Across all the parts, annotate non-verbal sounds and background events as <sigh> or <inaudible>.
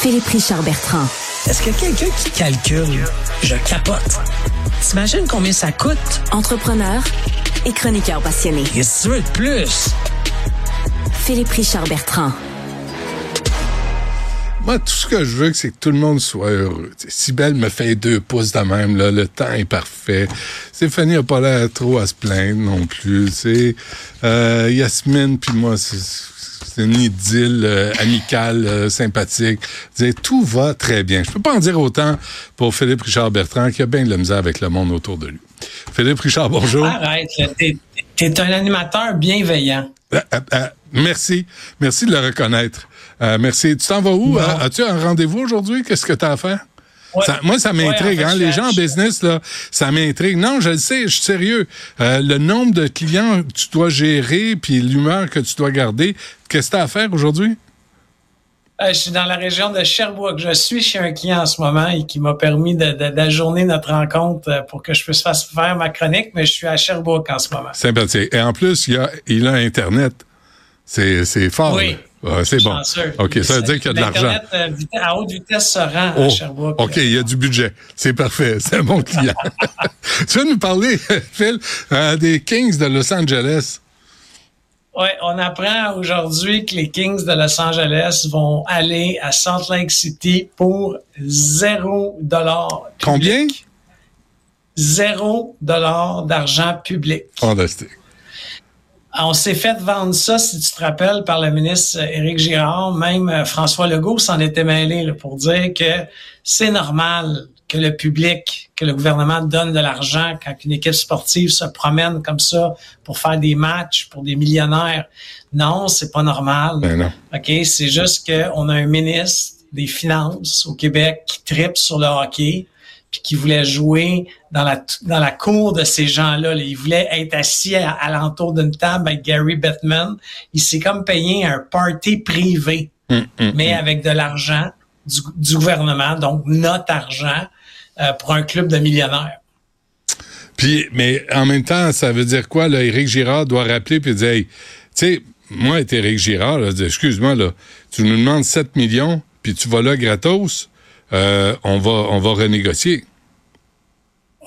Philippe Richard Bertrand. Est-ce que quelqu'un qui calcule, je capote. T'imagines combien ça coûte? Entrepreneur et chroniqueur passionné. Qu'est-ce que tu veux de plus? Philippe Richard Bertrand. Moi, tout ce que je veux, c'est que tout le monde soit heureux. Sibelle me fait deux pouces de même, là, le temps est parfait. Stéphanie n'a pas l'air trop à se plaindre non plus. Euh, Yasmine puis moi, c'est c'est une idylle euh, amicale, euh, sympathique. Tout va très bien. Je peux pas en dire autant pour Philippe Richard Bertrand, qui a bien de la misère avec le monde autour de lui. Philippe Richard, bonjour. Arrête, t'es es un animateur bienveillant. Euh, merci. Merci de le reconnaître. merci. Tu t'en vas où? As-tu un rendez-vous aujourd'hui? Qu'est-ce que tu as à faire? Moi, ça m'intrigue. hein? Les gens en business, là, ça m'intrigue. Non, je le sais, je suis sérieux. Euh, le nombre de clients que tu dois gérer, puis l'humeur que tu dois garder, qu'est-ce que tu as à faire aujourd'hui? Euh, je suis dans la région de Sherbrooke. Je suis chez un client en ce moment et qui m'a permis d'ajourner notre rencontre euh, pour que je puisse faire ma chronique, mais je suis à Sherbrooke en ce moment. Sympathique. Et en plus, il a, il a Internet. C'est fort. Oui c'est bon. OK, ça veut dire qu'il y a de l'argent. Euh, à haute vitesse se rend à oh, Sherbrooke. OK, il y a du budget. C'est parfait. <laughs> C'est un bon client. <laughs> tu vas nous parler, <laughs> Phil, euh, des Kings de Los Angeles? Oui, on apprend aujourd'hui que les Kings de Los Angeles vont aller à Salt Lake City pour zéro dollar. Combien? Zéro dollar d'argent public. Fantastique. On s'est fait vendre ça, si tu te rappelles, par le ministre Éric Girard. Même euh, François Legault s'en était mêlé pour dire que c'est normal que le public, que le gouvernement donne de l'argent quand une équipe sportive se promène comme ça pour faire des matchs pour des millionnaires. Non, c'est pas normal. Ben OK, c'est juste qu'on a un ministre des Finances au Québec qui tripe sur le hockey puis qui voulait jouer dans la dans la cour de ces gens-là. Il voulait être assis à, l'entour d'une table avec Gary Bettman. Il s'est comme payé un party privé, hum, hum, mais hum. avec de l'argent du, gouvernement, donc notre argent euh, pour un club de millionnaires. Puis, mais en même temps, ça veut dire quoi? Là, Éric Girard doit rappeler puis dire, hey, tu sais, moi, Éric Girard, excuse-moi, là, tu nous demandes 7 millions, puis tu vas là gratos? Euh, on va on va renégocier.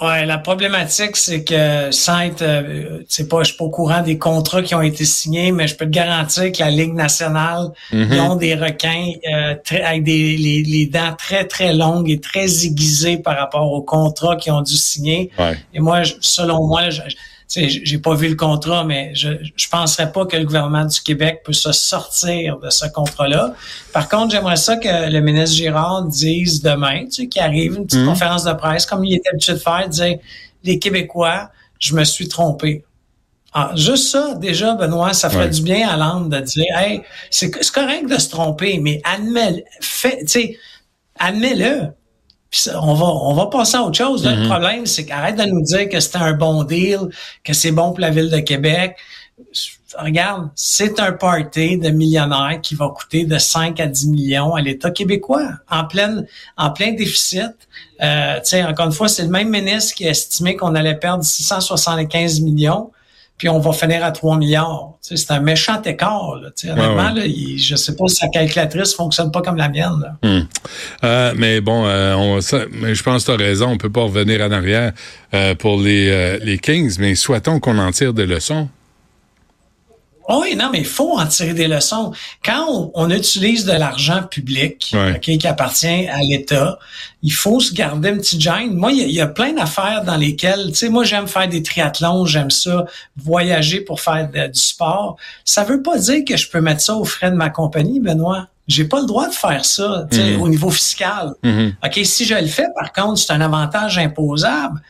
Ouais, la problématique, c'est que sans être, euh, c'est pas, je suis pas au courant des contrats qui ont été signés, mais je peux te garantir que la Ligue nationale, ils ont des requins euh, très, avec des les, les, dents très très longues et très aiguisées par rapport aux contrats qu'ils ont dû signer. Et moi, selon moi, je, j'ai pas vu le contrat, mais je je penserais pas que le gouvernement du Québec peut se sortir de ce contrat-là. Par contre, j'aimerais ça que le ministre Girard dise demain, tu sais, qu'il arrive une petite mhm. conférence de presse comme il était habitué de faire, dire les Québécois, je me suis trompé. Ah, juste ça, déjà, Benoît, ça ferait du bien à l'âme de dire, hey, c'est correct de se tromper, mais admets, fait, tu on va, on va passer à autre chose. Le mm-hmm. problème, c'est qu'arrête de nous dire que c'était un bon deal, que c'est bon pour la ville de Québec. Regarde, c'est un party de millionnaires qui va coûter de 5 à 10 millions à l'État québécois, en plein, en plein déficit. Euh, encore une fois, c'est le même ministre qui a estimé qu'on allait perdre 675 millions puis on va finir à 3 milliards. c'est un méchant écart. Là, honnêtement, Là, je sais pas si sa calculatrice fonctionne pas comme la mienne. Hmm. Euh, mais bon, euh, on, mais je pense que tu as raison, on peut pas revenir en arrière euh, pour les, les Kings, mais souhaitons qu'on en tire des leçons. Oui, non, mais il faut en tirer des leçons. Quand on, utilise de l'argent public qui appartient à l'État, il faut se garder un petit gêne. Moi, il y, a plein d'affaires dans lesquelles, tu sais, moi, j'aime faire des triathlons, j'aime ça, voyager pour faire du sport. Ça veut pas dire que je peux mettre ça aux frais de ma compagnie, Benoît. J'ai pas le droit de faire ça, tu sais, mm-hmm. au niveau fiscal. Mm-hmm. OK, si je le fais, par contre, c'est un avantage imposable.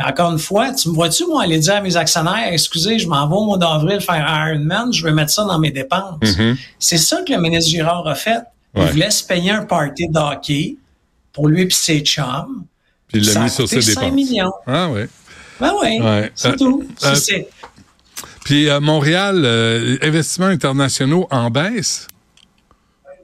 Mais encore une fois, tu me vois-tu, moi, aller dire à mes actionnaires, excusez, je m'en vais au mois d'avril faire Ironman, je vais mettre ça dans mes dépenses. Mm-hmm. C'est ça que le ministre Girard a fait. Il voulait se payer un party de hockey pour lui et ses chums. Puis il l'a mis sur ses 5 dépenses. millions. Ah oui. Ben oui, c'est euh, tout. Euh, puis euh, Montréal, investissements internationaux en baisse?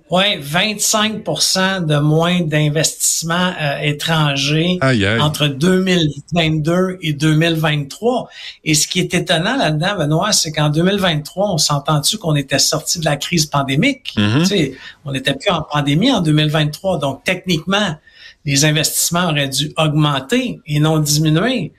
Oui, 25% de moins d'investissements euh, étrangers entre 2022 et 2023. Et ce qui est étonnant là-dedans, Benoît, c'est qu'en 2023, on s'entend-tu qu'on était sorti de la crise pandémique? Mm-hmm. Tu sais, on n'était plus en pandémie en 2023. Donc, techniquement, les investissements auraient dû augmenter et non diminuer.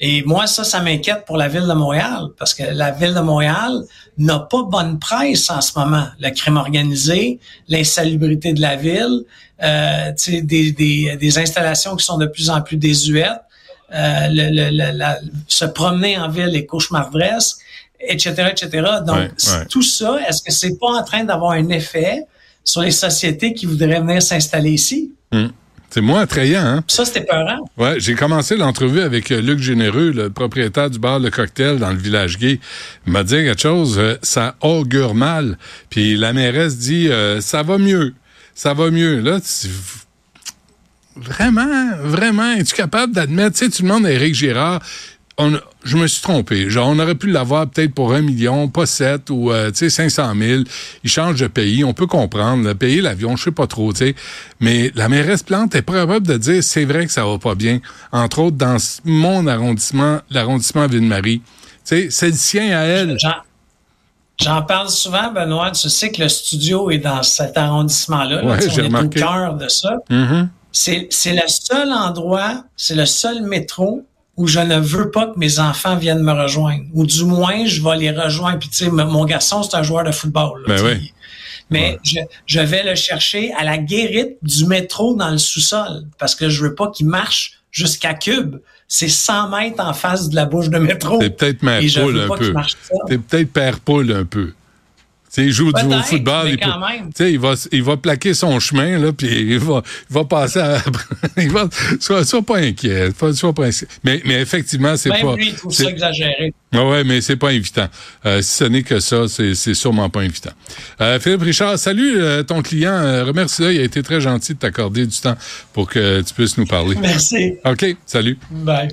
Et moi, ça, ça m'inquiète pour la ville de Montréal, parce que la ville de Montréal n'a pas bonne presse en ce moment. Le crime organisé, l'insalubrité de la ville, euh, des, des, des, installations qui sont de plus en plus désuètes, euh, le, se promener en ville est cauchemardesque, etc., etc. Donc, tout ça, est-ce que c'est pas en train d'avoir un effet sur les sociétés qui voudraient venir s'installer ici? Hum. C'est moins attrayant, hein? Ça, c'était peurant. Ouais, j'ai commencé l'entrevue avec euh, Luc Généreux, le propriétaire du bar Le Cocktail dans le village gay. Il m'a dit quelque chose, euh, ça augure mal. Puis la mairesse dit, euh, ça va mieux. Ça va mieux. Là, vraiment, vraiment, es-tu capable d'admettre, tu sais, tu demandes à Éric Girard, je me suis trompé. Genre, on aurait pu l'avoir peut-être pour un million, pas sept ou euh, tu sais 500 000. Il change de pays, on peut comprendre. Payer l'avion, je sais pas trop, tu sais. Mais la mairesse Plante est probable de dire c'est vrai que ça va pas bien. Entre autres dans mon arrondissement, l'arrondissement Ville-Marie. Tu sais, c'est le sien à elle. J'en parle souvent, Benoît. Tu sais que le studio est dans cet arrondissement-là. Ouais, on est au cœur de ça. Mm-hmm. C'est le seul endroit, c'est le seul métro où je ne veux pas que mes enfants viennent me rejoindre. Ou du moins, je vais les rejoindre. Puis tu sais, mon garçon, c'est un joueur de football. ben oui. Mais je, je, vais le chercher à la guérite du métro dans le sous-sol parce que je veux pas qu'il marche jusqu'à Cube. C'est 100 mètres en face de la bouche de métro. C'est peut-être Père Poule un peu. C'est peut-être Père Poule un peu il joue du football. Il, peut, il, va, il va plaquer son chemin, là, puis il va, il va passer à. <laughs> il va, sois, sois pas inquiet. Sois pas inquiet. Mais, mais effectivement, c'est pas. Lui, il trouve ça exagéré. Ouais, mais c'est pas invitant. Euh, si ce n'est que ça, c'est sûrement pas invitant. Euh, Philippe Richard, salut euh, ton client. Euh, remercie-le. Il a été très gentil de t'accorder du temps pour que tu puisses nous parler. Merci. OK, salut. Bye.